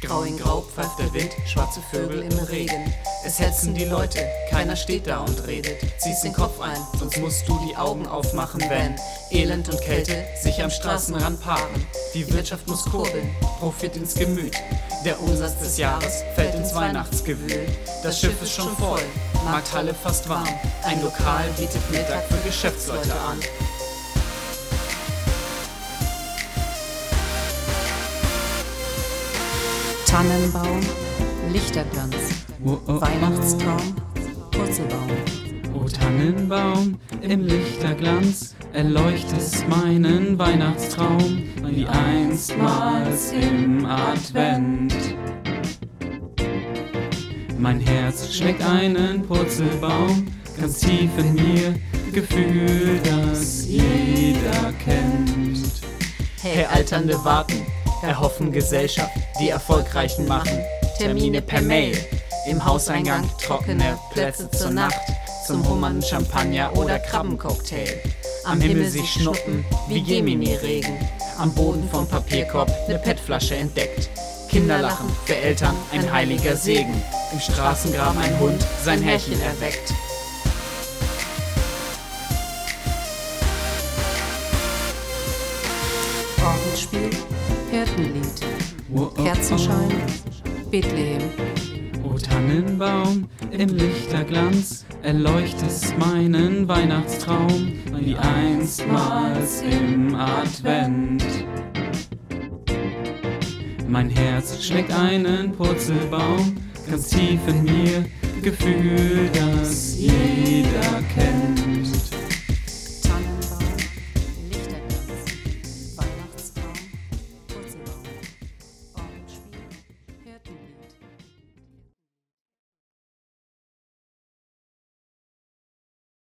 Grau in Grau pfeift der Wind, schwarze Vögel im Regen. Es hetzen die Leute, keiner steht da und redet. Ziehst den Kopf ein, sonst musst du die Augen aufmachen, wenn Elend und Kälte sich am Straßenrand paaren. Die Wirtschaft muss kurbeln, Profit ins Gemüt. Der Umsatz des Jahres fällt ins Weihnachtsgewühl. Das Schiff ist schon voll, Markthalle fast warm. Ein Lokal bietet Mittag für Geschäftsleute an. Tannenbaum, Lichterglanz, Oh, oh, oh. Weihnachtstraum, Purzelbaum. O Tannenbaum, im Lichterglanz erleuchtest meinen Weihnachtstraum, wie einstmals im Advent. Mein Herz schlägt einen Purzelbaum, ganz tief in mir, Gefühl, das jeder kennt. Hey, Alternde warten, erhoffen Gesellschaft, die Erfolgreichen machen. Termine per Mail, im Hauseingang trockene Plätze zur Nacht, zum hummernden Champagner oder Krabbencocktail. Am Himmel sich schnuppen wie Gemini-Regen, am Boden vom Papierkorb ne PET-Flasche entdeckt. Kinder lachen, für Eltern ein heiliger Segen, im Straßengraben ein Hund sein Härchen erweckt. Orgelspiel, Hirtenlied, Oh, Kerzenschein, Bethlehem. O Tannenbaum, im Lichterglanz erleuchtest meinen Weihnachtstraum, wie einstmals im Advent. Mein Herz schlägt einen Purzelbaum, ganz tief in mir, Gefühl, das kennt.